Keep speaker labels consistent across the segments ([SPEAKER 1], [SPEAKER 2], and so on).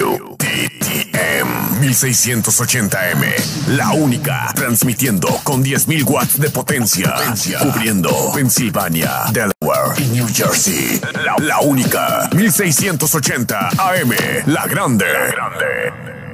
[SPEAKER 1] WTTM 1680M. La única. Transmitiendo con 10.000 watts de potencia. Cubriendo Pensilvania, Delaware y New Jersey. La, la única. 1680 AM. La grande. La grande.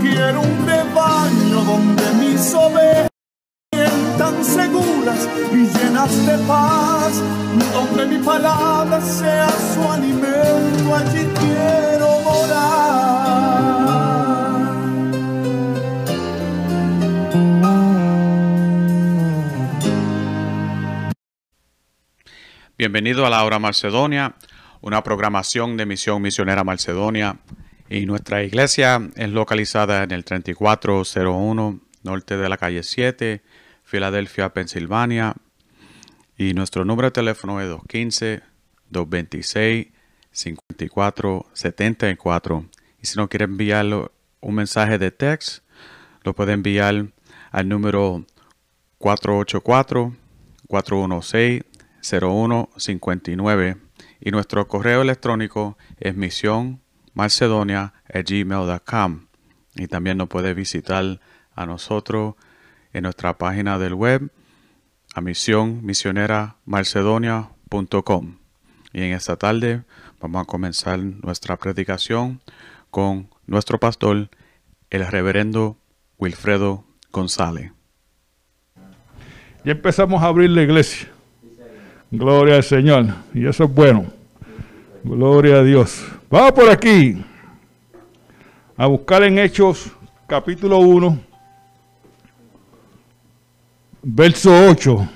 [SPEAKER 2] Quiero un rebaño donde mis ovejas tan seguras y llenas de paz, donde mi palabra sea su alimento, allí quiero morar.
[SPEAKER 3] Bienvenido a la Hora Macedonia, una programación de Misión Misionera Macedonia. Y nuestra iglesia es localizada en el 3401 norte de la calle 7, Filadelfia, Pensilvania. Y nuestro número de teléfono es 215-226-5474. Y si no quiere enviar un mensaje de text, lo puede enviar al número 484-416-0159. Y nuestro correo electrónico es misión gmail.com y también nos puede visitar a nosotros en nuestra página del web a misión misionera macedonia.com y en esta tarde vamos a comenzar nuestra predicación con nuestro pastor el reverendo Wilfredo González.
[SPEAKER 4] Ya empezamos a abrir la iglesia. Gloria al Señor. Y eso es bueno. Gloria a Dios. Vamos por aquí a buscar en Hechos capítulo 1, verso 8.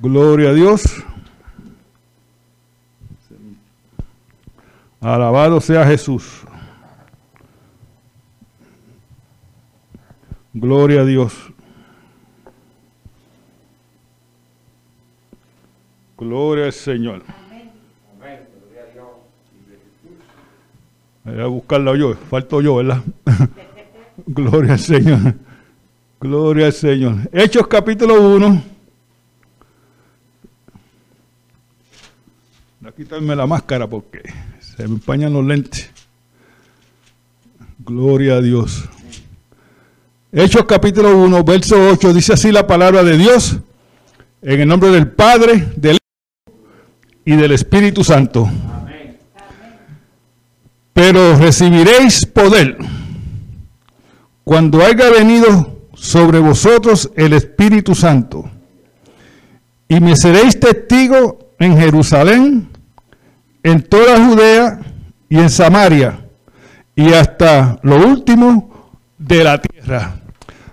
[SPEAKER 4] Gloria a Dios. Alabado sea Jesús. Gloria a Dios. Gloria al Señor. Voy a buscarla yo, falto yo, ¿verdad? Gloria al Señor. Gloria al Señor. Hechos capítulo 1. Voy a quitarme la máscara porque se me empañan los lentes. Gloria a Dios. Hechos capítulo 1, verso 8, dice así la palabra de Dios, en el nombre del Padre, del Hijo y del Espíritu Santo. Pero recibiréis poder cuando haya venido sobre vosotros el Espíritu Santo. Y me seréis testigo en Jerusalén, en toda Judea y en Samaria, y hasta lo último de la tierra.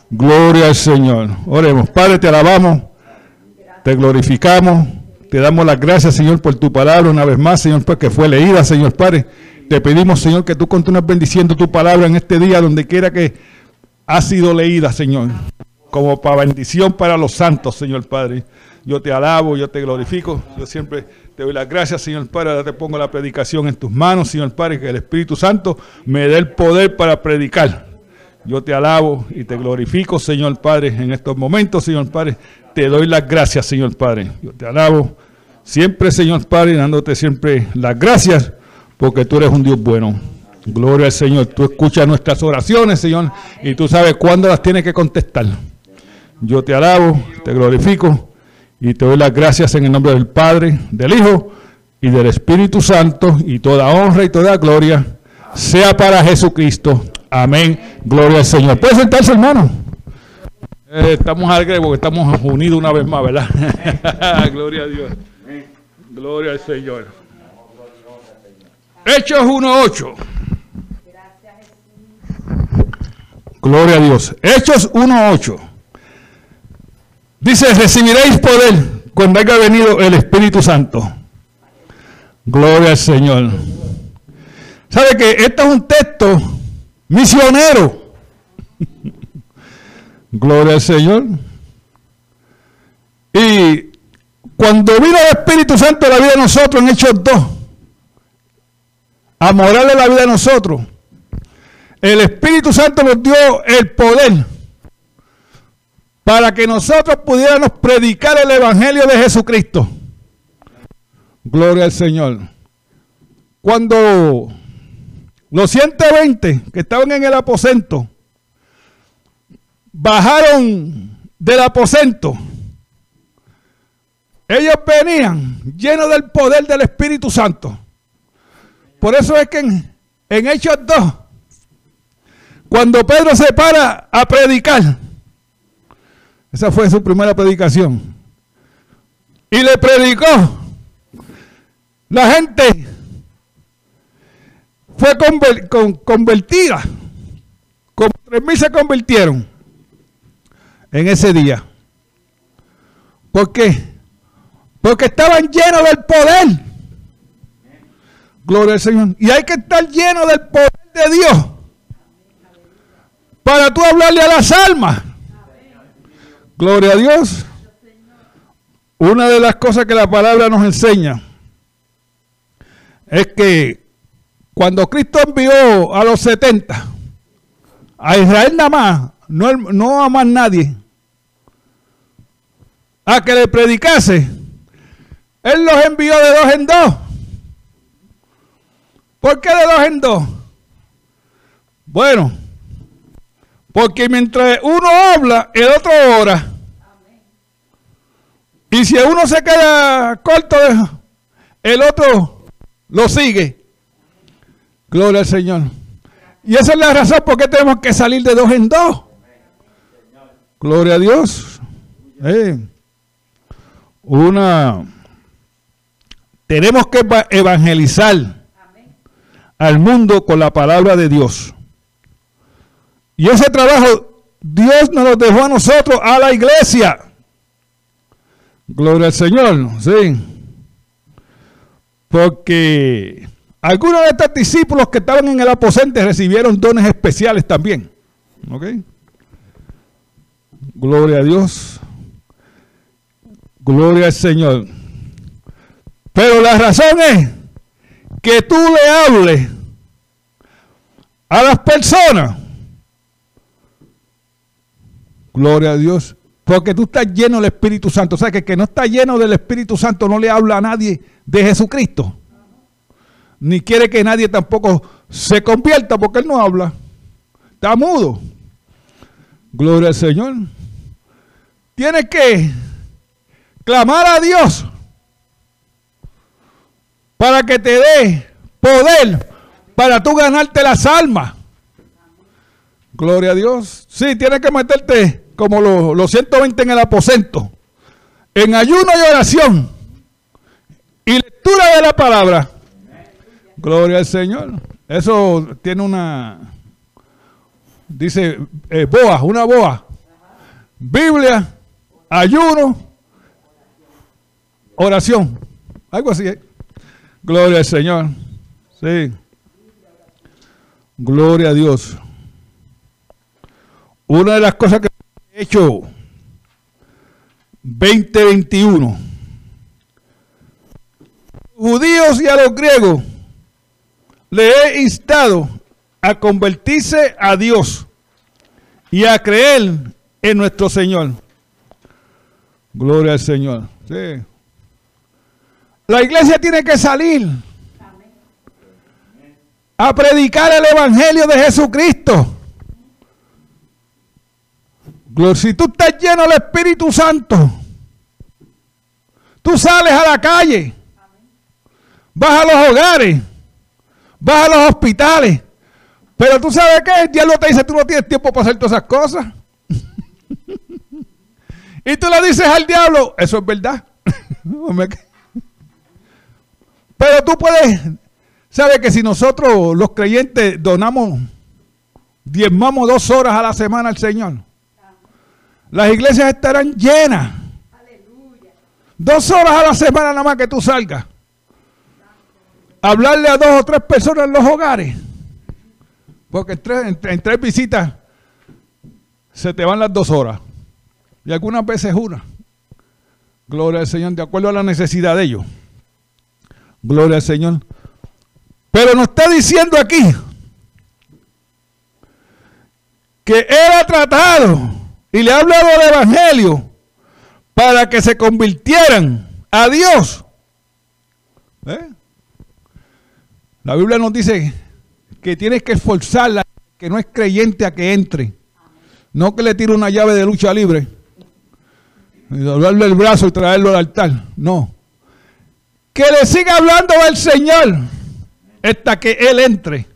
[SPEAKER 4] Gloria al Señor. Oremos. Padre, te alabamos, te glorificamos, te damos las gracias, Señor, por tu palabra una vez más, Señor, porque fue leída, Señor Padre. Te pedimos, Señor, que tú continúes bendiciendo tu palabra en este día, donde quiera que ha sido leída, Señor, como para bendición para los santos, Señor Padre. Yo te alabo, yo te glorifico, yo siempre te doy las gracias, Señor Padre. Te pongo la predicación en tus manos, Señor Padre, que el Espíritu Santo me dé el poder para predicar. Yo te alabo y te glorifico, Señor Padre, en estos momentos, Señor Padre. Te doy las gracias, Señor Padre. Yo te alabo siempre, Señor Padre, dándote siempre las gracias porque tú eres un Dios bueno. Gloria al Señor. Tú escuchas nuestras oraciones, Señor, y tú sabes cuándo las tienes que contestar. Yo te alabo, te glorifico y te doy las gracias en el nombre del Padre, del Hijo y del Espíritu Santo y toda honra y toda gloria sea para Jesucristo. Amén. Gloria al Señor. ¿Puede sentarse, hermano? Eh, estamos alegres porque estamos unidos una vez más, ¿verdad? Gloria a Dios. Gloria al Señor. Hechos 1.8. Gloria a Dios. Hechos 1.8. Dice, recibiréis poder cuando haya venido el Espíritu Santo. Gloria al Señor. ¿Sabe que este es un texto misionero? Gloria al Señor. Y cuando vino el Espíritu Santo la vida de nosotros en Hechos 2, a morarle la vida de nosotros, el Espíritu Santo nos dio el poder para que nosotros pudiéramos predicar el Evangelio de Jesucristo. Gloria al Señor. Cuando los 120 que estaban en el aposento bajaron del aposento, ellos venían llenos del poder del Espíritu Santo. Por eso es que en, en Hechos 2, cuando Pedro se para a predicar, esa fue su primera predicación, y le predicó, la gente fue convertida, como tres mil se convirtieron en ese día. ¿Por qué? Porque estaban llenos del poder. Gloria al Señor. Y hay que estar lleno del poder de Dios. Para tú hablarle a las almas. Gloria a Dios. Una de las cosas que la palabra nos enseña es que cuando Cristo envió a los 70, a Israel nada más, no, no a más nadie, a que le predicase, él los envió de dos en dos. ¿Por qué de dos en dos? Bueno, porque mientras uno habla, el otro ora. Y si uno se queda corto, el otro lo sigue. Gloria al Señor. Y esa es la razón por qué tenemos que salir de dos en dos. Gloria a Dios. Eh. Una tenemos que evangelizar al mundo con la palabra de Dios. Y ese trabajo Dios nos lo dejó a nosotros, a la iglesia. Gloria al Señor, sí. Porque algunos de estos discípulos que estaban en el aposento recibieron dones especiales también. ¿Ok? Gloria a Dios. Gloria al Señor. Pero la razón es que tú le hables a las personas. Gloria a Dios. Porque tú estás lleno del Espíritu Santo. O sea, que el que no está lleno del Espíritu Santo no le habla a nadie de Jesucristo. Ni quiere que nadie tampoco se convierta porque él no habla. Está mudo. Gloria al Señor. Tienes que clamar a Dios para que te dé poder para tú ganarte las almas. Gloria a Dios. Sí, tienes que meterte como los, 120 en el aposento, en ayuno y oración y lectura de la palabra. Gloria al Señor. Eso tiene una, dice, eh, boa, una boa. Biblia, ayuno, oración. Algo así. ¿eh? Gloria al Señor. Sí. Gloria a Dios. Una de las cosas que he hecho 2021. Judíos y a los griegos le he instado a convertirse a Dios y a creer en nuestro Señor. Gloria al Señor. Sí. La iglesia tiene que salir a predicar el Evangelio de Jesucristo. Si tú estás lleno del Espíritu Santo, tú sales a la calle, vas a los hogares, vas a los hospitales, pero tú sabes qué, el diablo te dice, tú no tienes tiempo para hacer todas esas cosas. y tú le dices al diablo, eso es verdad. Pero tú puedes, sabes que si nosotros los creyentes donamos, diezmamos dos horas a la semana al Señor, las iglesias estarán llenas. Dos horas a la semana nada más que tú salgas. hablarle a dos o tres personas en los hogares. Porque en tres, en tres visitas se te van las dos horas. Y algunas veces una. Gloria al Señor, de acuerdo a la necesidad de ellos. Gloria al Señor. Pero nos está diciendo aquí que Él ha tratado y le ha hablado del Evangelio para que se convirtieran a Dios. ¿Eh? La Biblia nos dice que tienes que esforzarla, que no es creyente a que entre. No que le tire una llave de lucha libre. Y doblarle el brazo y traerlo al altar. No. Que le siga hablando al Señor hasta que Él entre.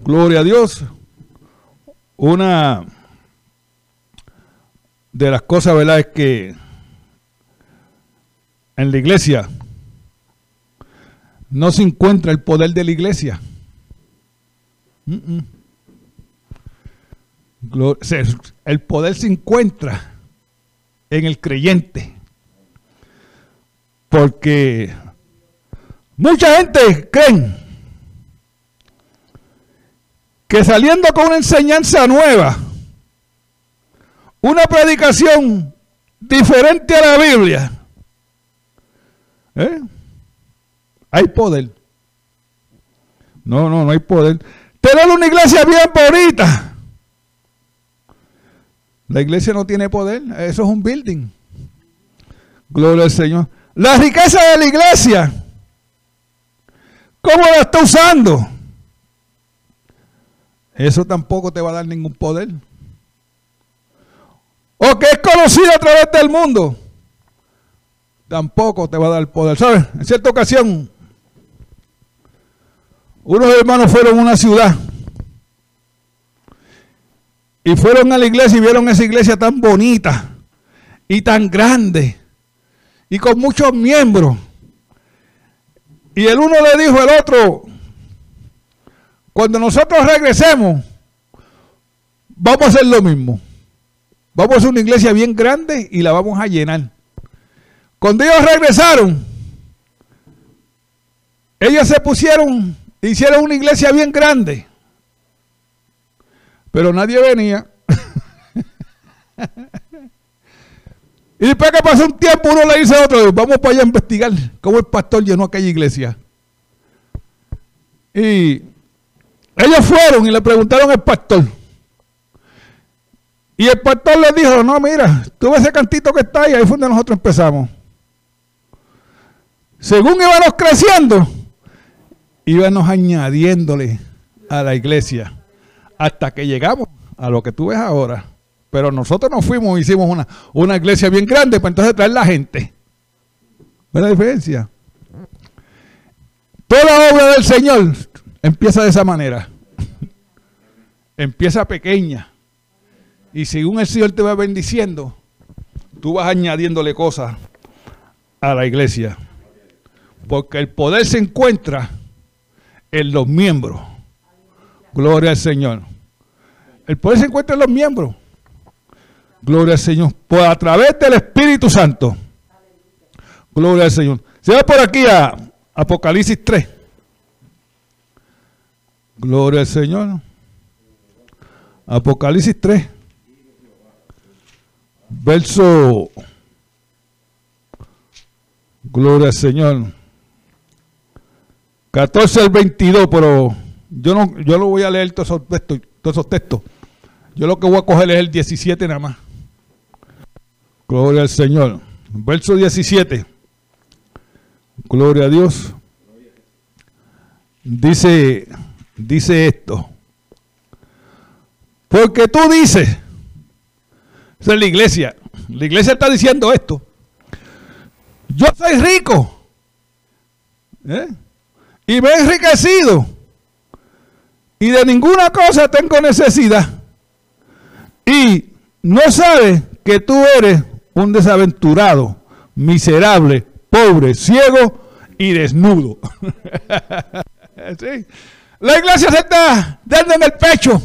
[SPEAKER 4] Gloria a Dios. Una de las cosas, ¿verdad? Es que en la iglesia no se encuentra el poder de la iglesia. El poder se encuentra en el creyente. Porque mucha gente cree que saliendo con una enseñanza nueva, una predicación diferente a la Biblia, ¿eh? hay poder. No, no, no hay poder. Tener una iglesia bien bonita. La iglesia no tiene poder, eso es un building. Gloria al Señor. La riqueza de la iglesia, ¿cómo la está usando? Eso tampoco te va a dar ningún poder. O que es conocido a través del mundo, tampoco te va a dar poder. ¿Sabes? En cierta ocasión, unos hermanos fueron a una ciudad y fueron a la iglesia y vieron esa iglesia tan bonita y tan grande y con muchos miembros. Y el uno le dijo al otro, cuando nosotros regresemos, vamos a hacer lo mismo. Vamos a hacer una iglesia bien grande y la vamos a llenar. Cuando ellos regresaron, ellos se pusieron, hicieron una iglesia bien grande. Pero nadie venía. y después que pasó un tiempo, uno le dice a otro, vamos para allá a investigar cómo el pastor llenó aquella iglesia. Y ellos fueron y le preguntaron al pastor. Y el pastor le dijo, no, mira, tú ves ese cantito que está ahí, ahí fue donde nosotros empezamos. Según íbamos creciendo, íbamos añadiéndole a la iglesia hasta que llegamos a lo que tú ves ahora. Pero nosotros nos fuimos hicimos una, una iglesia bien grande para entonces traer la gente. ¿Ves la diferencia? Toda obra del Señor empieza de esa manera. empieza pequeña. Y según el Señor te va bendiciendo, tú vas añadiéndole cosas a la iglesia. Porque el poder se encuentra en los miembros. Gloria al Señor. El poder se encuentra en los miembros. Gloria al Señor. Pues a través del Espíritu Santo. Gloria al Señor. Se va por aquí a Apocalipsis 3. Gloria al Señor. Apocalipsis 3. Verso. Gloria al Señor. 14 al 22, pero yo no, yo lo voy a leer todos esos todos esos textos. Yo lo que voy a coger es el 17 nada más. Gloria al Señor. Verso 17. Gloria a Dios. Dice, dice esto. Porque tú dices, esa es la iglesia, la iglesia está diciendo esto. Yo soy rico. ¿eh? Y me he enriquecido. Y de ninguna cosa tengo necesidad. Y no sabes que tú eres un desaventurado, miserable, pobre, ciego y desnudo. La iglesia se está dando en el pecho.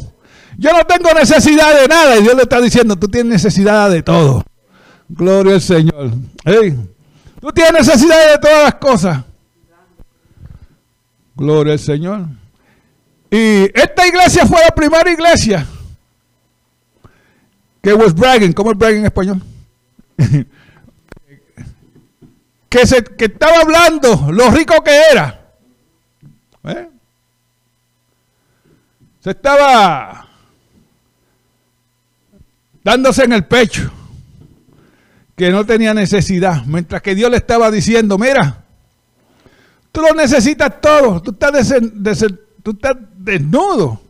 [SPEAKER 4] Yo no tengo necesidad de nada. Y Dios le está diciendo, tú tienes necesidad de todo. Gloria al Señor. Tú tienes necesidad de todas las cosas. Gloria al Señor. Y esta iglesia fue la primera iglesia que was bragging, ¿cómo es bragging en español? que, se, que estaba hablando lo rico que era. ¿Eh? Se estaba dándose en el pecho que no tenía necesidad, mientras que Dios le estaba diciendo, mira, tú lo necesitas todo, tú estás, tú estás desnudo,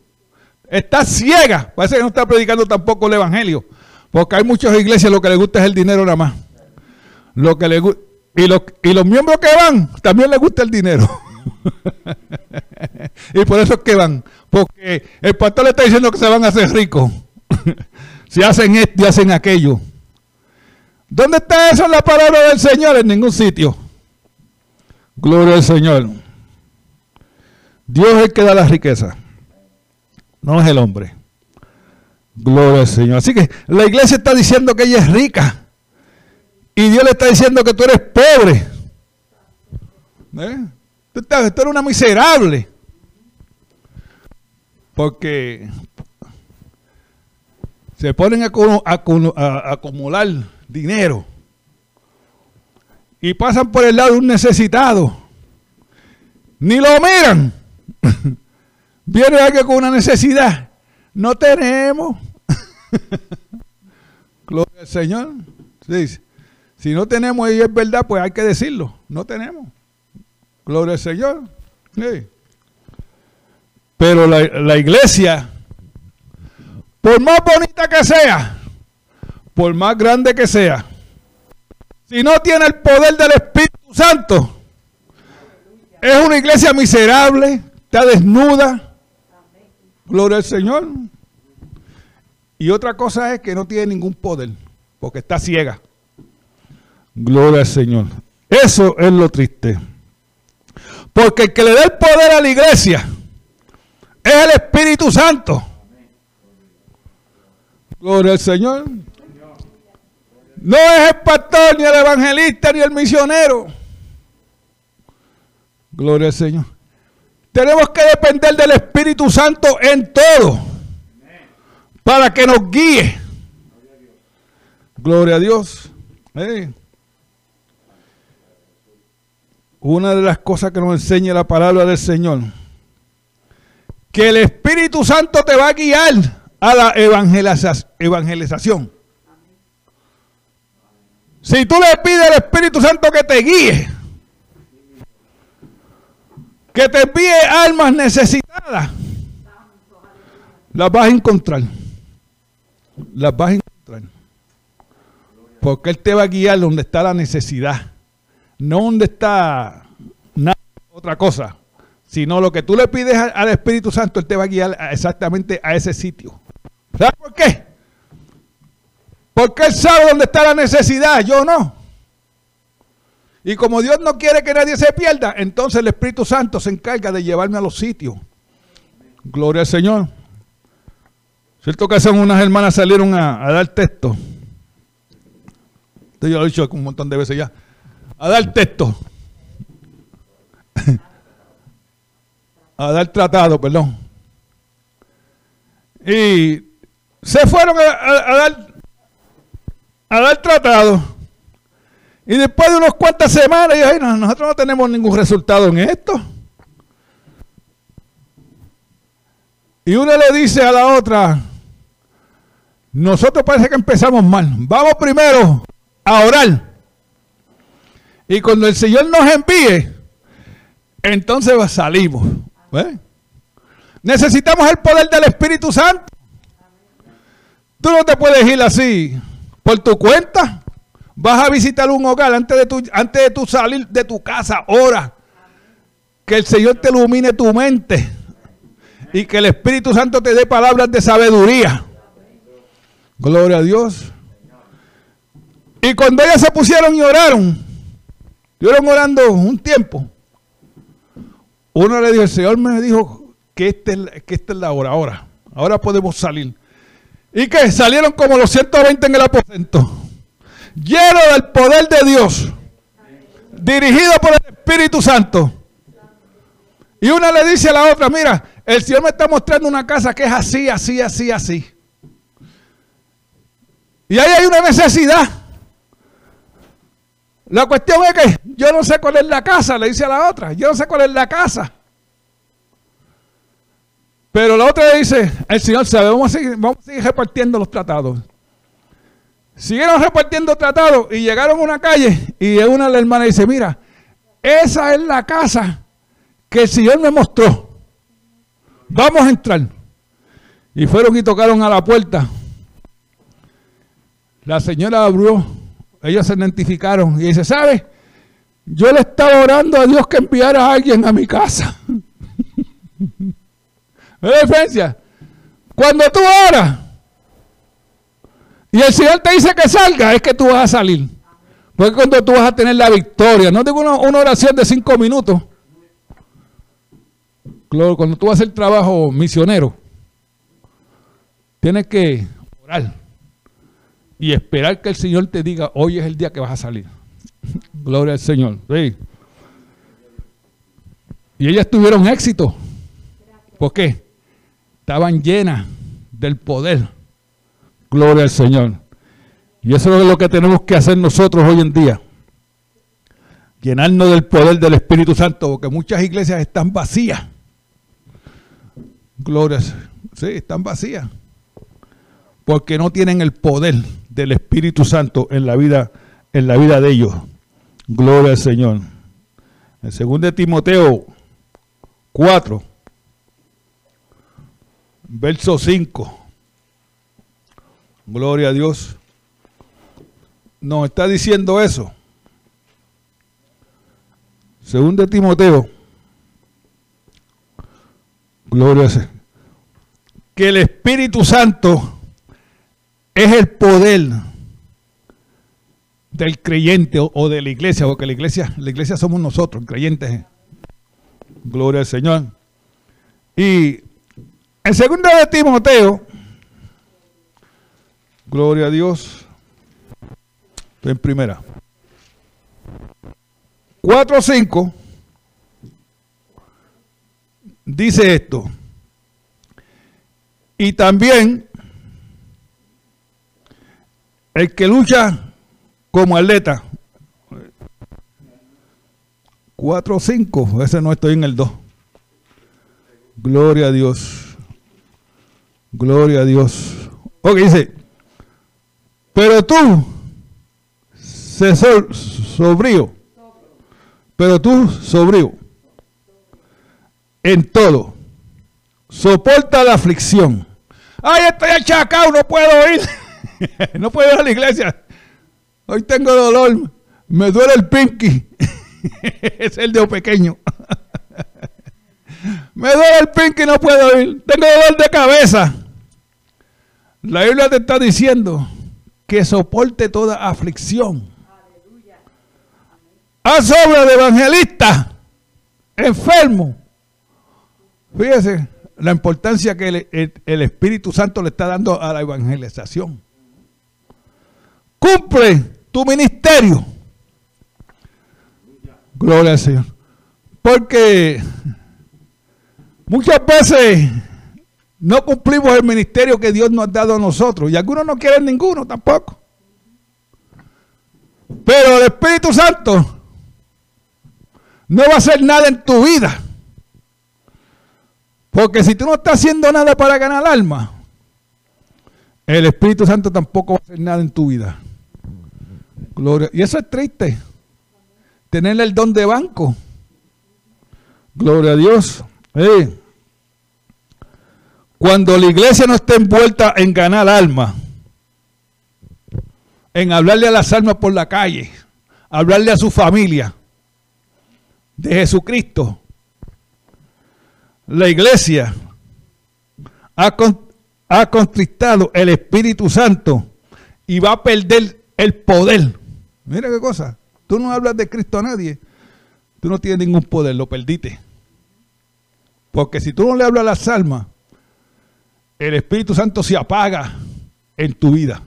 [SPEAKER 4] estás ciega, parece que no está predicando tampoco el Evangelio, porque hay muchas iglesias lo que les gusta es el dinero nada más. Lo que le, y, los, y los miembros que van, también les gusta el dinero. y por eso es que van, porque el pastor le está diciendo que se van a hacer ricos. si hacen esto y hacen aquello. ¿Dónde está eso en la palabra del Señor? En ningún sitio. Gloria al Señor. Dios es el que da la riqueza. No es el hombre. Gloria al Señor. Así que la iglesia está diciendo que ella es rica. Y Dios le está diciendo que tú eres pobre. ¿Eh? Tú, eres una miserable. Porque se ponen a, a acumular dinero. Y pasan por el lado de un necesitado. Ni lo miran. Viene alguien con una necesidad. No tenemos. Gloria al Señor. Si no tenemos y es verdad, pues hay que decirlo. No tenemos. Gloria al Señor. Pero la, la iglesia, por más bonita que sea, por más grande que sea, si no tiene el poder del Espíritu Santo, es una iglesia miserable, está desnuda. Gloria al Señor. Y otra cosa es que no tiene ningún poder, porque está ciega. Gloria al Señor. Eso es lo triste. Porque el que le da el poder a la iglesia es el Espíritu Santo. Gloria al Señor. No es el pastor, ni el evangelista, ni el misionero. Gloria al Señor. Tenemos que depender del Espíritu Santo en todo. Para que nos guíe. Gloria a Dios. Una de las cosas que nos enseña la palabra del Señor. Que el Espíritu Santo te va a guiar a la evangelización. Si tú le pides al Espíritu Santo que te guíe, que te envíe almas necesitadas, las vas a encontrar. Las vas a encontrar. Porque Él te va a guiar donde está la necesidad, no donde está nada, otra cosa, sino lo que tú le pides al Espíritu Santo, Él te va a guiar exactamente a ese sitio. ¿Sabes por qué? Porque Él sabe dónde está la necesidad, yo no. Y como Dios no quiere que nadie se pierda, entonces el Espíritu Santo se encarga de llevarme a los sitios. Gloria al Señor. Cierto que son unas hermanas salieron a, dar texto. Esto yo lo he dicho un montón de veces ya. A dar texto. a dar tratado, perdón. Y se fueron a dar a dar tratado. Y después de unas cuantas semanas, y nosotros no tenemos ningún resultado en esto. Y una le dice a la otra, nosotros parece que empezamos mal. Vamos primero a orar. Y cuando el Señor nos envíe, entonces salimos. Necesitamos el poder del Espíritu Santo. Tú no te puedes ir así por tu cuenta. Vas a visitar un hogar antes de tu, antes de tu salir de tu casa. Ora. Que el Señor te ilumine tu mente. Y que el Espíritu Santo te dé palabras de sabiduría. Gloria a Dios. Y cuando ellas se pusieron y oraron, estuvieron orando un tiempo. Uno le dijo, el Señor me dijo que, este, que esta es la hora, ahora. Ahora podemos salir. ¿Y qué? Salieron como los 120 en el aposento. Lleno del poder de Dios. Dirigido por el Espíritu Santo. Y una le dice a la otra, mira, el Señor me está mostrando una casa que es así, así, así, así. Y ahí hay una necesidad. La cuestión es que yo no sé cuál es la casa, le dice a la otra. Yo no sé cuál es la casa. Pero la otra le dice, el Señor sabe, vamos a seguir, vamos a seguir repartiendo los tratados. Siguieron repartiendo tratados y llegaron a una calle y una de las hermanas dice, mira, esa es la casa que el Señor me mostró. Vamos a entrar. Y fueron y tocaron a la puerta. La señora abrió, ellos se identificaron y dice, ¿sabe? Yo le estaba orando a Dios que enviara a alguien a mi casa. ¿Ves la diferencia? Cuando tú oras y el Señor te dice que salga, es que tú vas a salir. Porque cuando tú vas a tener la victoria, no digo una, una oración de cinco minutos. Cuando tú vas a hacer trabajo misionero, tienes que orar y esperar que el Señor te diga, hoy es el día que vas a salir. Gloria al Señor. Y ellas tuvieron éxito. ¿Por qué? Estaban llenas del poder. Gloria al Señor. Y eso es lo que tenemos que hacer nosotros hoy en día. Llenarnos del poder del Espíritu Santo, porque muchas iglesias están vacías. Gloria. Sí, están vacías. Porque no tienen el poder del Espíritu Santo en la vida, en la vida de ellos. Gloria al Señor. En 2 Timoteo 4, verso 5. Gloria a Dios. Nos está diciendo eso. Según de Timoteo. Gloria. Que el Espíritu Santo es el poder del creyente o, de la iglesia, porque la iglesia, la iglesia somos nosotros, creyentes. Gloria al Señor. Y en segundo de Timoteo, gloria a Dios, en primera. 4 o 5 dice esto. Y también el que lucha como atleta. 4 o 5, ese no estoy en el 2. Gloria a Dios. Gloria a Dios. Ok, dice, pero tú, se sobrío, pero tú sobrío, en todo, soporta la aflicción. Ay, estoy achacado, no puedo ir. no puedo ir a la iglesia. Hoy tengo dolor. Me duele el pinky. es el dedo pequeño. Me duele el pinky, no puedo ir. Tengo dolor de cabeza. La Biblia te está diciendo que soporte toda aflicción. A sobra de evangelista enfermo. Fíjese la importancia que el Espíritu Santo le está dando a la evangelización. Cumple tu ministerio. Gloria al Señor. Porque muchas veces no cumplimos el ministerio que Dios nos ha dado a nosotros. Y algunos no quieren ninguno tampoco. Pero el Espíritu Santo no va a hacer nada en tu vida. Porque si tú no estás haciendo nada para ganar alma, el Espíritu Santo tampoco va a hacer nada en tu vida. Gloria. Y eso es triste. Tener el don de banco. Gloria a Dios. Cuando la iglesia no está envuelta en ganar alma, en hablarle a las almas por la calle, hablarle a su familia de Jesucristo, la iglesia ha, ha contristado el Espíritu Santo y va a perder el poder. Mira qué cosa. Tú no hablas de Cristo a nadie. Tú no tienes ningún poder, lo perdiste. Porque si tú no le hablas a las almas, el Espíritu Santo se apaga en tu vida.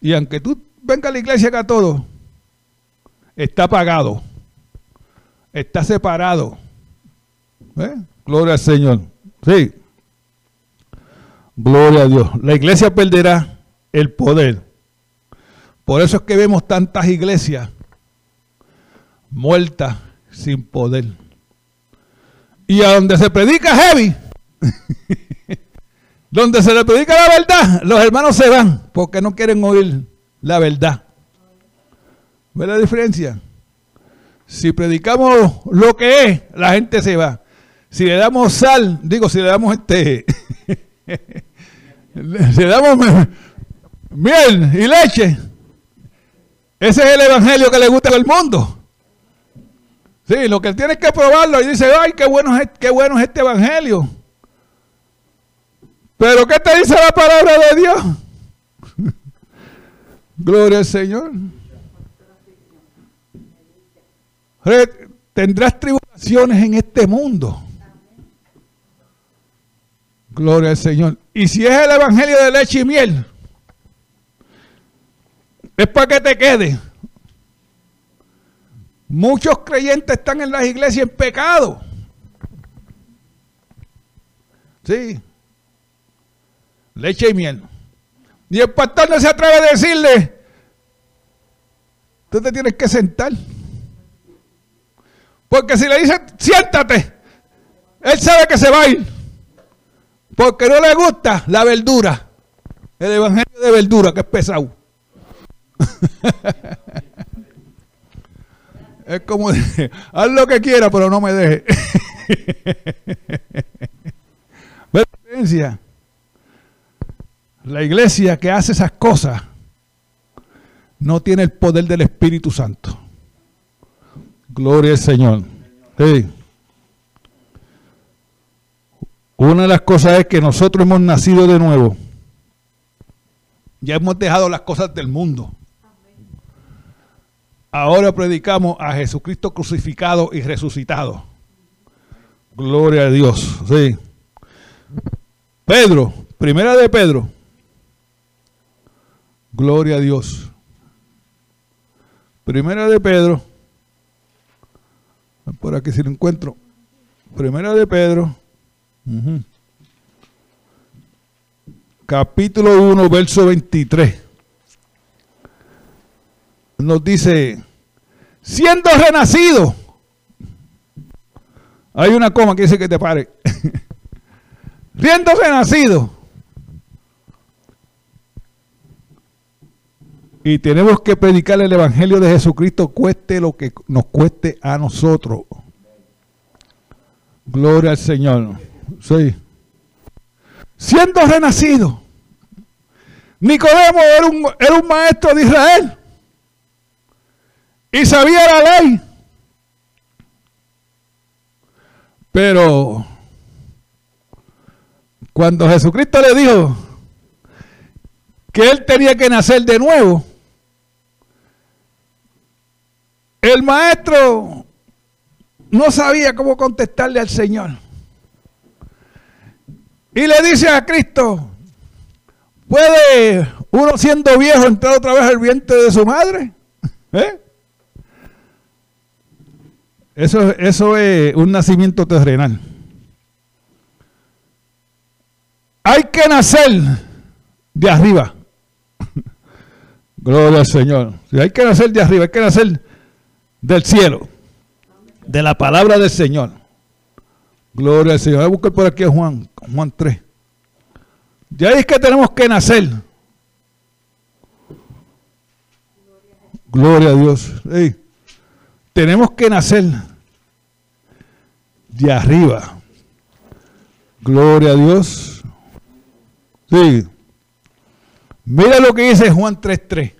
[SPEAKER 4] Y aunque tú vengas a la iglesia acá todo, está apagado. Está separado. ¿Eh? Gloria al Señor. Sí. Gloria a Dios. La iglesia perderá el poder. Por eso es que vemos tantas iglesias muertas sin poder. Y a donde se predica heavy, donde se le predica la verdad, los hermanos se van porque no quieren oír la verdad. ¿Ve la diferencia? Si predicamos lo que es, la gente se va. Si le damos sal, digo, si le damos este, si le damos miel y leche, ese es el evangelio que le gusta al mundo. Sí, lo que tiene que probarlo y dice, ay, qué bueno es, qué bueno es este evangelio. Pero ¿qué te dice la palabra de Dios? Gloria al Señor. Tendrás tribulaciones en este mundo. Gloria al Señor. Y si es el evangelio de leche y miel, es para que te quede. Muchos creyentes están en las iglesias en pecado. Sí. Leche y miel. Y el pastor no se atreve a decirle, tú te tienes que sentar. Porque si le dice, siéntate, él sabe que se va a ir. Porque no le gusta la verdura. El evangelio de verdura, que es pesado. Es como, haz lo que quiera, pero no me deje. La iglesia que hace esas cosas no tiene el poder del Espíritu Santo. Gloria al Señor. Una de las cosas es que nosotros hemos nacido de nuevo. Ya hemos dejado las cosas del mundo. Ahora predicamos a Jesucristo crucificado y resucitado. Gloria a Dios. Sí. Pedro, primera de Pedro. Gloria a Dios. Primera de Pedro. Por aquí si lo encuentro. Primera de Pedro. Capítulo 1, verso 23. Nos dice, siendo renacido. Hay una coma que dice que te pare. siendo renacido Y tenemos que predicar el Evangelio de Jesucristo, cueste lo que nos cueste a nosotros. Gloria al Señor. Sí. Siendo renacido, Nicodemo era un, era un maestro de Israel y sabía la ley. Pero cuando Jesucristo le dijo que él tenía que nacer de nuevo, El maestro no sabía cómo contestarle al Señor. Y le dice a Cristo, ¿puede uno siendo viejo entrar otra vez al vientre de su madre? ¿Eh? Eso, eso es un nacimiento terrenal. Hay que nacer de arriba. Gloria al Señor. Si hay que nacer de arriba, hay que nacer del cielo, de la palabra del Señor. Gloria al Señor. Voy a buscar por aquí a Juan, Juan 3. De ahí es que tenemos que nacer. Gloria a Dios. Tenemos que nacer de arriba. Gloria a Dios. Sí. Mira lo que dice Juan 3.3.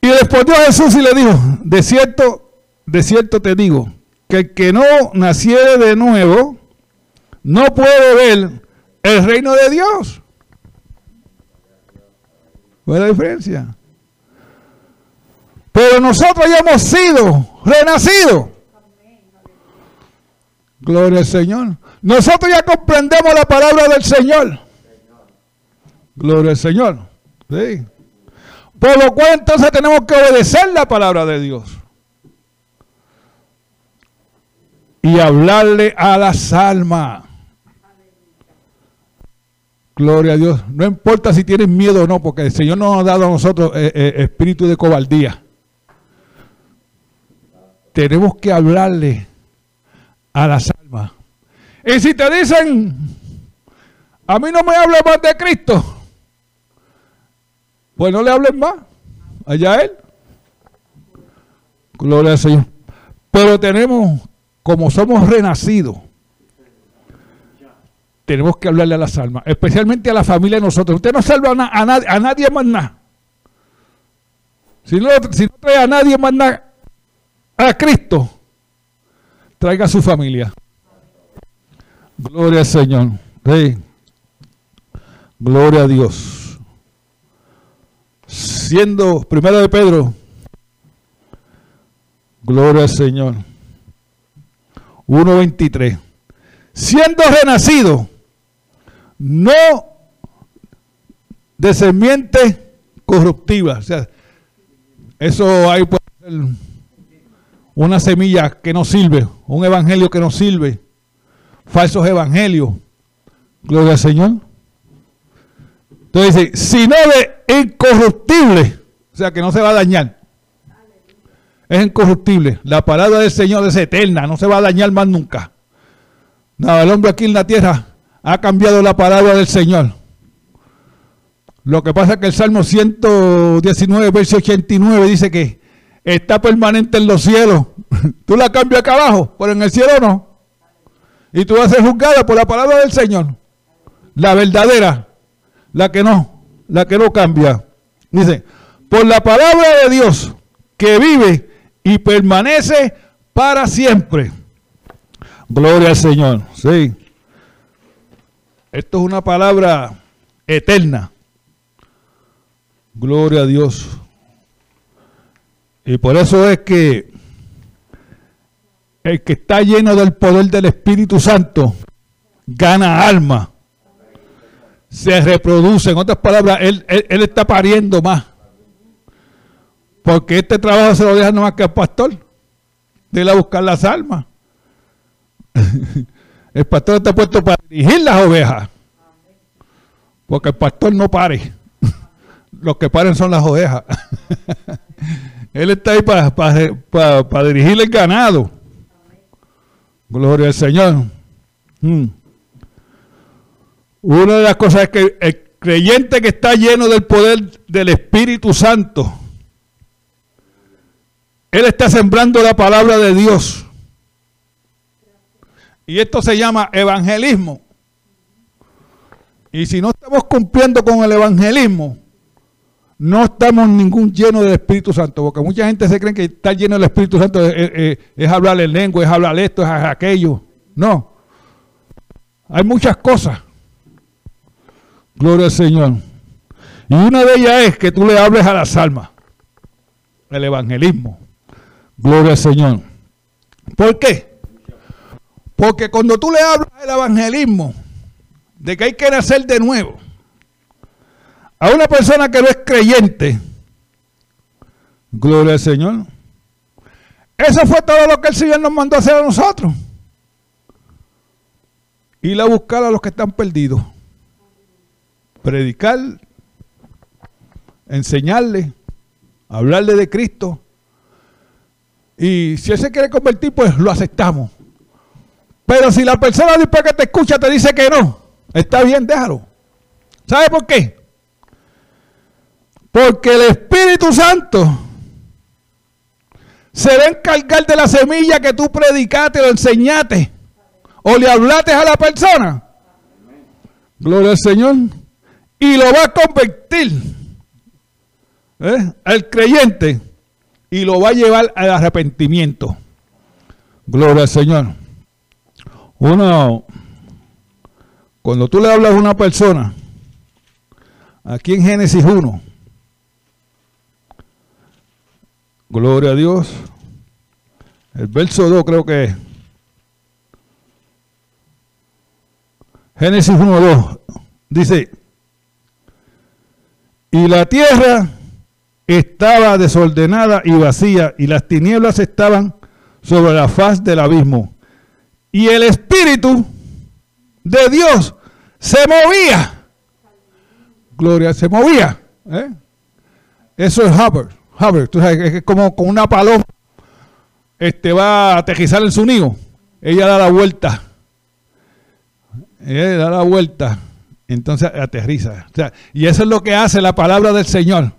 [SPEAKER 4] Y respondió Jesús y le dijo, de cierto, de cierto te digo, que el que no naciere de nuevo, no puede ver el reino de Dios. ¿Cuál es la diferencia? Pero nosotros ya hemos sido renacidos. Gloria al Señor. Nosotros ya comprendemos la palabra del Señor. Gloria al Señor. Sí. Por lo cual entonces tenemos que obedecer la palabra de Dios. y hablarle a las almas. Gloria a Dios. No importa si tienen miedo o no, porque el Señor nos ha dado a nosotros eh, eh, espíritu de cobardía. Tenemos que hablarle a las almas. Y si te dicen, a mí no me hable más de Cristo, pues no le hablen más. Allá él. Gloria al Señor. Pero tenemos, como somos renacidos, tenemos que hablarle a las almas, especialmente a la familia de nosotros. Usted no salva a, a, nadie más nada. Si no, si no trae a nadie más nada a Cristo, traiga a su familia. Gloria al Señor. Gloria a Dios. Siendo primero de Pedro, gloria al Señor. 1.23. Siendo renacido no de semiente corruptiva. O sea, eso hay puede ser una semilla que no sirve, un evangelio que no sirve, falsos evangelios. Gloria al Señor. Entonces dice, sino de incorruptible, o sea que no se va a dañar. Es incorruptible. La palabra del Señor es eterna, no se va a dañar más nunca. Nada, el hombre aquí en la tierra ha cambiado la palabra del Señor. Lo que pasa es que el Salmo 119, verso 89 dice que está permanente en los cielos. Tú la cambias acá abajo, pero en el cielo no. Y tú vas a ser juzgada por la palabra del Señor. La verdadera, la que no, la que no cambia. Dice, por la palabra de Dios que vive y permanece para siempre. Gloria al Señor. Sí. Esto es una palabra eterna. Gloria a Dios. Y por eso es que el que está lleno del poder del Espíritu Santo gana alma. Se reproduce. En otras palabras, él, está pariendo más. Porque este trabajo se lo deja nomás que al pastor. De ir a buscar las almas. El pastor está puesto para dirigir las ovejas. Porque el pastor no pare. Los que paren son las ovejas. Él está ahí para, para, dirigir el ganado. Gloria al Señor. Hmm. Una de las cosas es que el creyente que está lleno del poder del Espíritu Santo, él está sembrando la palabra de Dios. Y esto se llama evangelismo. Y si no estamos cumpliendo con el evangelismo, no estamos ningún lleno del Espíritu Santo, porque mucha gente se cree que estar lleno del Espíritu Santo es, hablar en lengua, es hablar esto, es aquello. No. Hay muchas cosas. Gloria al Señor. Y una de ellas es que tú le hables a las almas. El evangelismo. Gloria al Señor. ¿Por qué? Porque cuando tú le hablas del evangelismo, de que hay que nacer de nuevo, a una persona que no es creyente, gloria al Señor, eso fue todo lo que el Señor nos mandó hacer a nosotros. Ir a buscar a los que están perdidos. Predicar, enseñarle, hablarle de Cristo. Y si él se quiere convertir, pues lo aceptamos. Pero si la persona después que te escucha te dice que no, está bien, déjalo. ¿Sabe por qué? Porque el Espíritu Santo se va a encargar de la semilla que tú predicaste o enseñaste o le hablaste a la persona. Gloria al Señor. Y lo va a convertir ¿eh? al creyente y lo va a llevar al arrepentimiento. Gloria al Señor. Uno, cuando tú le hablas a una persona, aquí en Génesis 1, gloria a Dios, el verso 2 creo que es. Génesis 1, 2, dice, y la tierra estaba desordenada y vacía, y las tinieblas estaban sobre la faz del abismo y el Espíritu de Dios se movía. Gloria, se movía. ¿eh? Eso es Hubbard. Tú sabes, es como con una paloma. Este va a aterrizar en su nido. Ella da la vuelta. Da la vuelta. Entonces aterriza. y eso es lo que hace la palabra del Señor.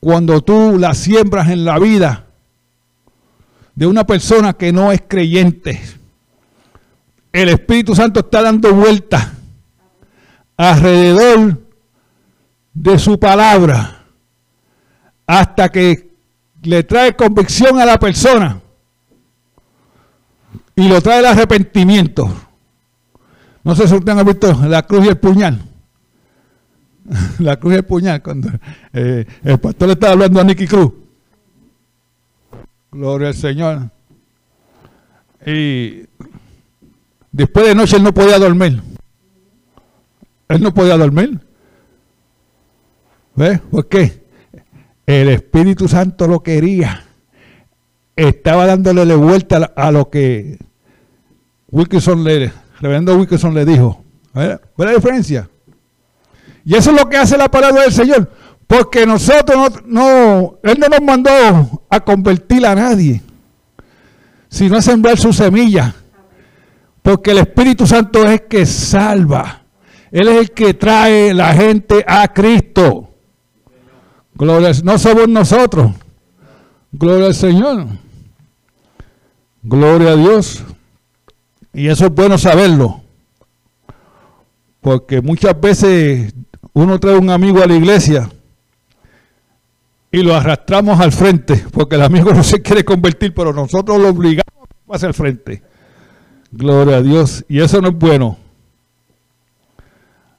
[SPEAKER 4] Cuando tú la siembras en la vida de una persona que no es creyente, el Espíritu Santo está dando vuelta alrededor de su palabra hasta que le trae convicción a la persona y lo trae el arrepentimiento. No sé si ustedes han visto la cruz y el puñal. la cruz y el puñal, cuando eh, el pastor le estaba hablando a Nicky Cruz. Gloria al Señor. Y después de noche él no podía dormir. Él no podía dormir. ¿Ves? ¿Por qué? El Espíritu Santo lo quería. Estaba dándole vuelta a lo que Wilkinson le, reverendo Wilkinson le dijo. ¿Ve la diferencia? Y eso es lo que hace la palabra del Señor. Porque nosotros no, Él no nos mandó a convertir a nadie, sino a sembrar su semilla. Porque el Espíritu Santo es el que salva. Él es el que trae la gente a Cristo. Gloria, no somos nosotros. Gloria al Señor. Gloria a Dios. Y eso es bueno saberlo. Porque muchas veces uno trae un amigo a la iglesia y lo arrastramos al frente, porque el amigo no se quiere convertir, pero nosotros lo obligamos a que pase al frente. Gloria a Dios. Y eso no es bueno.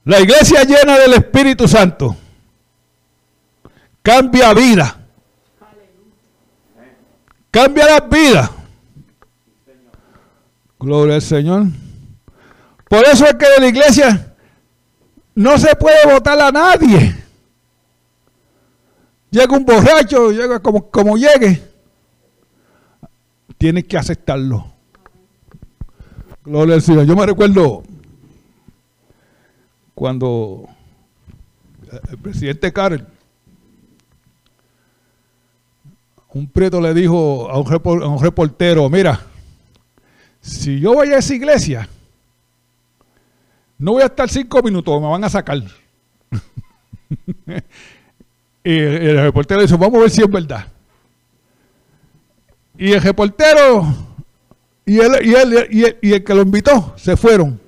[SPEAKER 4] La iglesia llena del Espíritu Santo cambia vida. Cambia las vidas. Gloria al Señor. Por eso es que de la iglesia no se puede votar a nadie. Llega un borracho, llega como, como llegue. Tienes que aceptarlo. Gloria al Señor. Yo me recuerdo cuando el presidente Karel, un preto le dijo a un, reportero, mira, si yo voy a esa iglesia, no voy a estar cinco minutos, me van a sacar. y el, reportero dice, vamos a ver si es verdad. Y el reportero y, y, él, y, el, que lo invitó se fueron.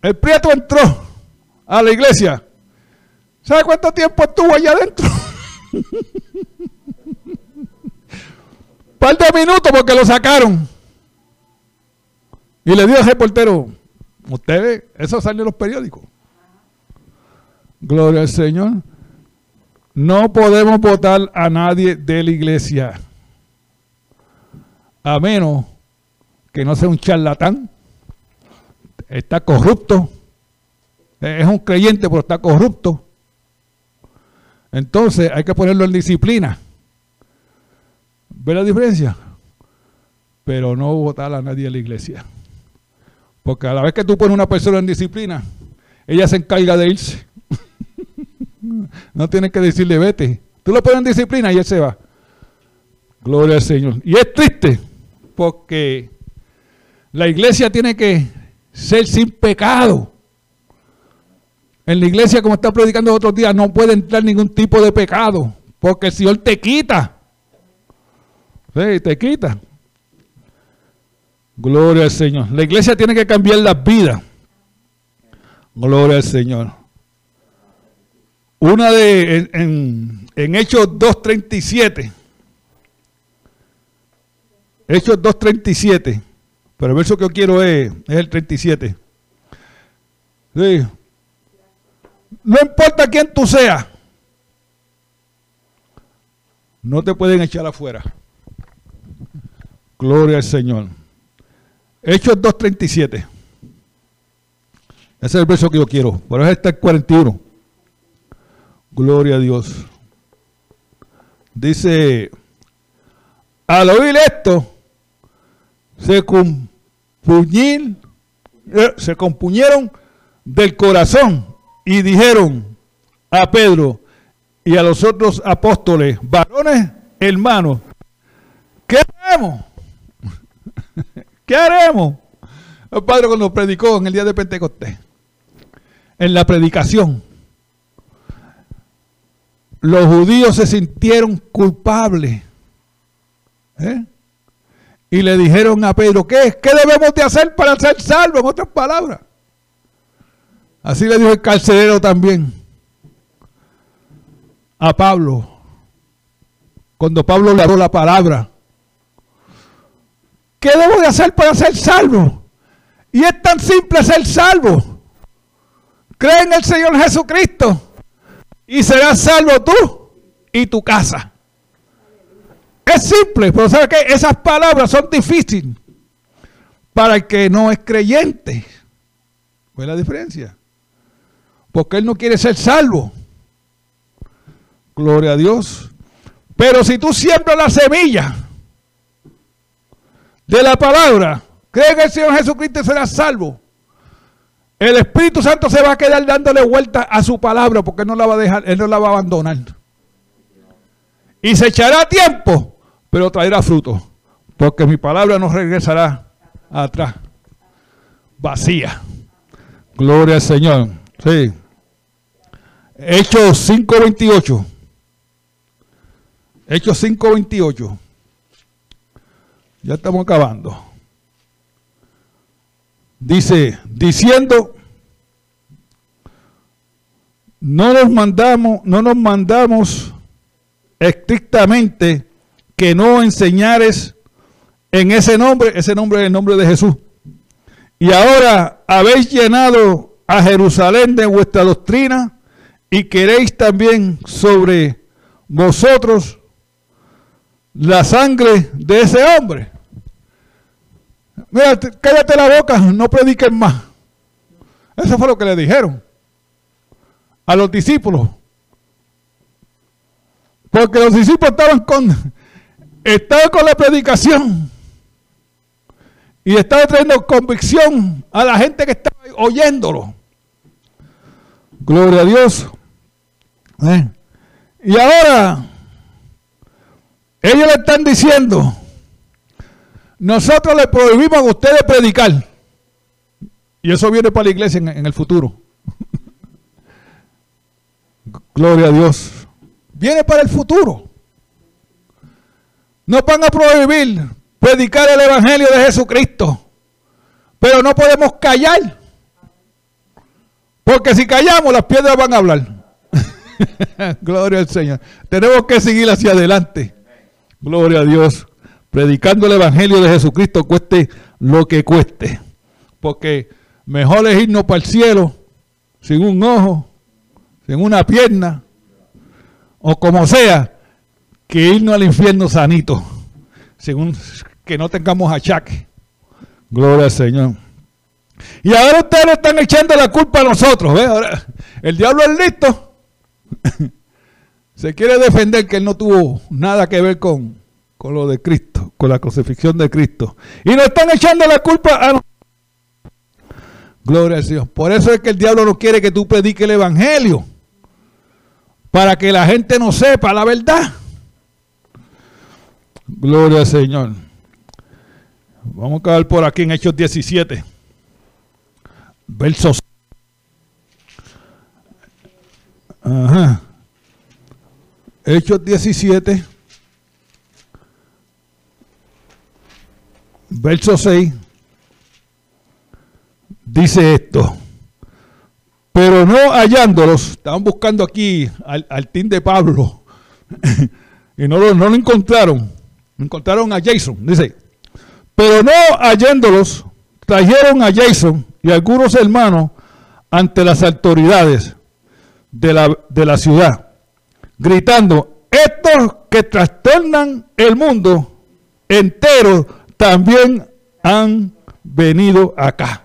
[SPEAKER 4] El prieto entró a la iglesia. ¿Sabe cuánto tiempo estuvo allá adentro? Par de minutos porque lo sacaron. Y le dio al reportero, ustedes, eso salió en los periódicos. Gloria al Señor. No podemos votar a nadie de la iglesia. A menos que no sea un charlatán. Está corrupto. Es un creyente, pero está corrupto. Entonces hay que ponerlo en disciplina. ¿Ve la diferencia? Pero no votar a nadie de la iglesia. Porque a la vez que tú pones una persona en disciplina, ella se encarga de irse. no tienes que decirle vete. Tú lo pones en disciplina y él se va. Gloria al Señor. Y es triste porque la iglesia tiene que ser sin pecado. En la iglesia, como está predicando otros días, no puede entrar ningún tipo de pecado, porque el Señor te quita. Sí, te quita. Gloria al Señor. La iglesia tiene que cambiar las vidas. Gloria al Señor. Una de, en, en, Hechos 2.37. Hechos 2.37. Pero el verso que yo quiero es, es el 37. Sí. No importa quién tú seas. No te pueden echar afuera. Gloria al Señor. Hechos 2.37. Ese es el verso que yo quiero. Por eso está el 41. Gloria a Dios. Dice, al oír esto, se compuñil, eh, se compuñeron del corazón y dijeron a Pedro y a los otros apóstoles, varones hermanos, ¿qué haremos? ¿Qué haremos? El Padre cuando predicó en el día de Pentecostés, en la predicación, los judíos se sintieron culpables. ¿eh? Y le dijeron a Pedro, ¿qué, ¿qué debemos de hacer para ser salvos? En otras palabras. Así le dijo el carcelero también a Pablo. Cuando Pablo le habló la palabra. ¿Qué debo de hacer para ser salvo? Y es tan simple ser salvo. Cree en el Señor Jesucristo y serás salvo tú y tu casa. Es simple, pero ¿sabe qué? Esas palabras son difíciles para el que no es creyente. ¿Cuál es la diferencia? Porque él no quiere ser salvo. Gloria a Dios. Pero si tú siembras la semilla de la palabra, cree en el Señor Jesucristo y serás salvo. El Espíritu Santo se va a quedar dándole vuelta a su palabra porque no la va a dejar, Él no la va a abandonar. Y se echará tiempo, pero traerá fruto. Porque mi palabra no regresará atrás, vacía. Gloria al Señor. Sí. Hechos 5.28. Hechos 5.28. Ya estamos acabando dice, diciendo, no nos mandamos, no nos mandamos estrictamente que no enseñares en ese nombre, ese nombre es el nombre de Jesús. Y ahora habéis llenado a Jerusalén de vuestra doctrina y queréis también sobre vosotros la sangre de ese hombre. Mira, cállate la boca, no prediquen más. Eso fue lo que le dijeron a los discípulos. Porque los discípulos estaban con, estaban con la predicación y estaban trayendo convicción a la gente que estaba oyéndolo. Gloria a Dios. ¿Eh? Y ahora, ellos le están diciendo, nosotros le prohibimos a ustedes predicar. Y eso viene para la iglesia en, el futuro. Gloria a Dios. Viene para el futuro. Nos van a prohibir predicar el Evangelio de Jesucristo. Pero no podemos callar. Porque si callamos, las piedras van a hablar. Gloria al Señor. Tenemos que seguir hacia adelante. Gloria a Dios predicando el Evangelio de Jesucristo cueste lo que cueste. Porque mejor es irnos para el cielo sin un ojo, sin una pierna, o como sea, que irnos al infierno sanito, según que no tengamos achaque. Gloria al Señor. Y ahora ustedes están echando la culpa a nosotros. Ahora, el diablo es listo. Se quiere defender que él no tuvo nada que ver con, con lo de Cristo, con la crucifixión de Cristo. Y nos están echando la culpa a Gloria al Señor. Por eso es que el diablo no quiere que tú prediques el Evangelio. Para que la gente no sepa la verdad. Gloria al Señor. Vamos a acabar por aquí en Hechos 17. Versos. Ajá. Hechos 17. Verso 6, dice esto. Pero no hallándolos, estaban buscando aquí al, al team de Pablo y no lo, no lo encontraron. Encontraron a Jason, dice. Pero no hallándolos, trajeron a Jason y algunos hermanos ante las autoridades de la, de la ciudad, gritando, estos que trastornan el mundo entero también han venido acá.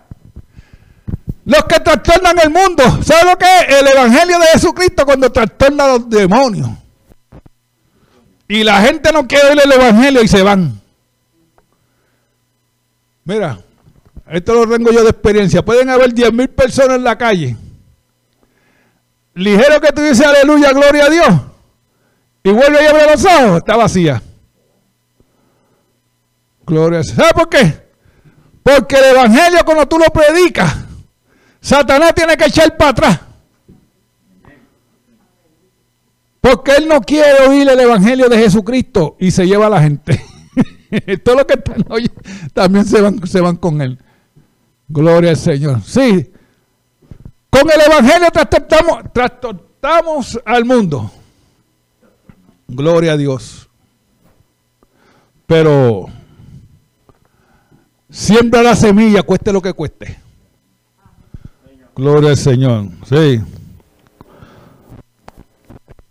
[SPEAKER 4] Los que trastornan el mundo, ¿sabe lo que es? El Evangelio de Jesucristo cuando trastorna a los demonios. Y la gente no quiere oír el Evangelio y se van. Mira, esto lo tengo yo de experiencia. Pueden haber 10 mil personas en la calle. Ligero que tú dices aleluya, gloria a Dios. Y vuelve y abre los está vacía. Gloria. ¿Sabes por qué? Porque el evangelio cuando tú lo predicas, Satanás tiene que echar para atrás. Porque él no quiere oír el evangelio de Jesucristo y se lleva a la gente. Todo lo que están oyendo también se van, se van con él. Gloria al Señor. Sí. Con el evangelio trastornamos al mundo. Gloria a Dios. Pero siembra la semilla, cueste lo que cueste. Gloria al Señor. Sí.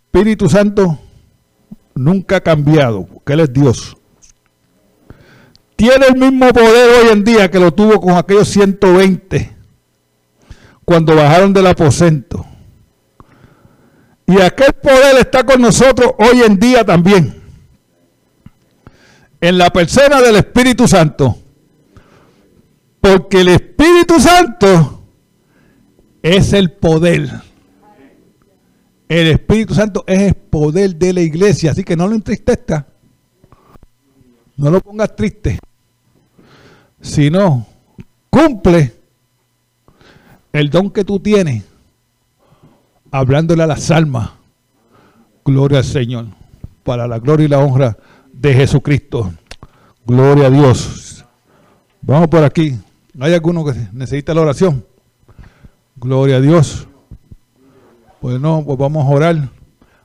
[SPEAKER 4] Espíritu Santo nunca ha cambiado, porque Él es Dios. Tiene el mismo poder hoy en día que lo tuvo con aquellos 120 cuando bajaron del aposento. Y aquel poder está con nosotros hoy en día también. En la persona del Espíritu Santo. Porque el Espíritu Santo es el poder. El Espíritu Santo es el poder de la iglesia. Así que no lo entristezca. No lo pongas triste. Sino cumple el don que tú tienes hablándole a las almas. Gloria al Señor. Para la gloria y la honra de Jesucristo. Gloria a Dios. Vamos por aquí. ¿Hay alguno que necesita la oración? Gloria a Dios. Pues no, pues vamos a orar.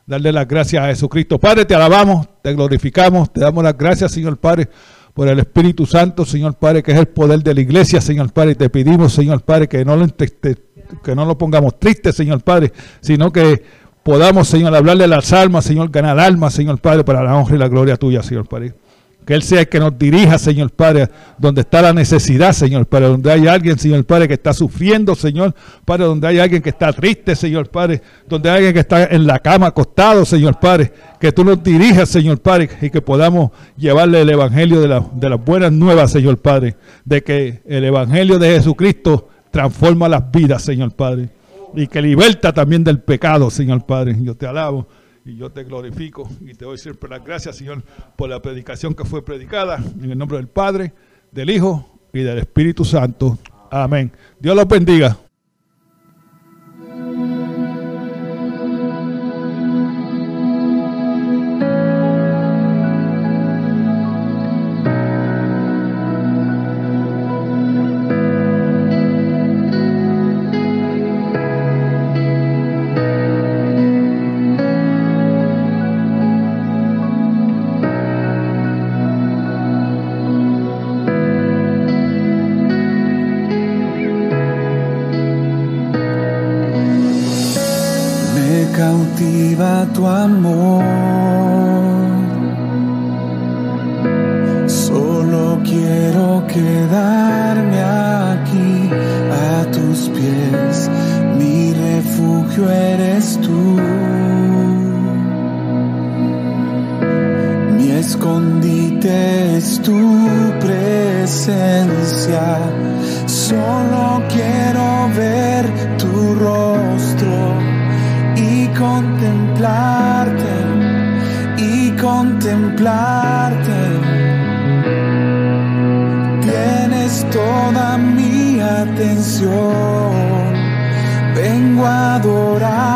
[SPEAKER 4] Darle las gracias a Jesucristo. Padre, te alabamos, te glorificamos, te damos las gracias, Señor Padre, por el Espíritu Santo, Señor Padre, que es el poder de la iglesia, Señor Padre. Te pedimos, Señor Padre, que no lo que no lo pongamos triste, Señor Padre, sino que podamos, Señor, hablarle las almas, Señor, ganar almas, Señor Padre, para la honra y la gloria tuya, Señor Padre. Que Él sea el que nos dirija, Señor Padre, donde está la necesidad, Señor Padre, donde hay alguien, Señor Padre, que está sufriendo, Señor Padre, donde hay alguien que está triste, Señor Padre, donde hay alguien que está en la cama acostado, Señor Padre, que tú nos dirijas, Señor Padre, y que podamos llevarle el Evangelio de, de las buenas nuevas, Señor Padre, de que el Evangelio de Jesucristo transforma las vidas, Señor Padre. Y que liberta también del pecado, Señor Padre. Yo te alabo y yo te glorifico y te doy siempre las gracias, Señor, por la predicación que fue predicada. En el nombre del Padre, del Hijo y del Espíritu Santo. Amén. Dios los bendiga.
[SPEAKER 5] Quedarme aquí a tus pies. Mi refugio eres tú. Mi escondite es tu presencia. Solo quiero ver tu rostro contemplarte y contemplarte. Atención. Vengo a adorarte,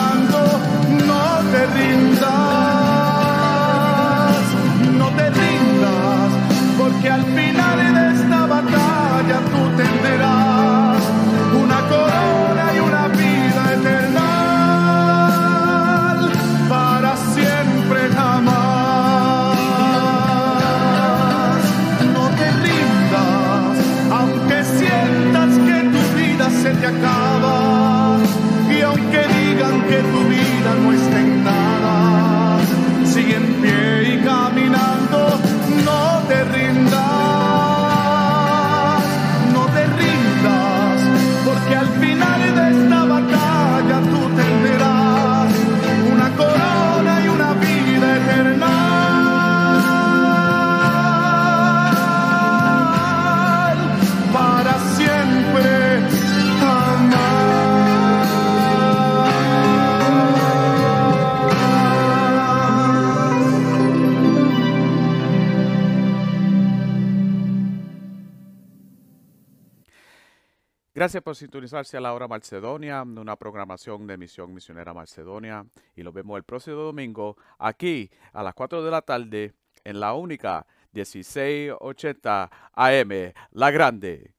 [SPEAKER 3] Gracias por sintonizarse a la hora Macedonia, una programación de Misión Misionera Macedonia. Y nos vemos el próximo domingo aquí a las 4 de la tarde en la única 1680 AM, La Grande.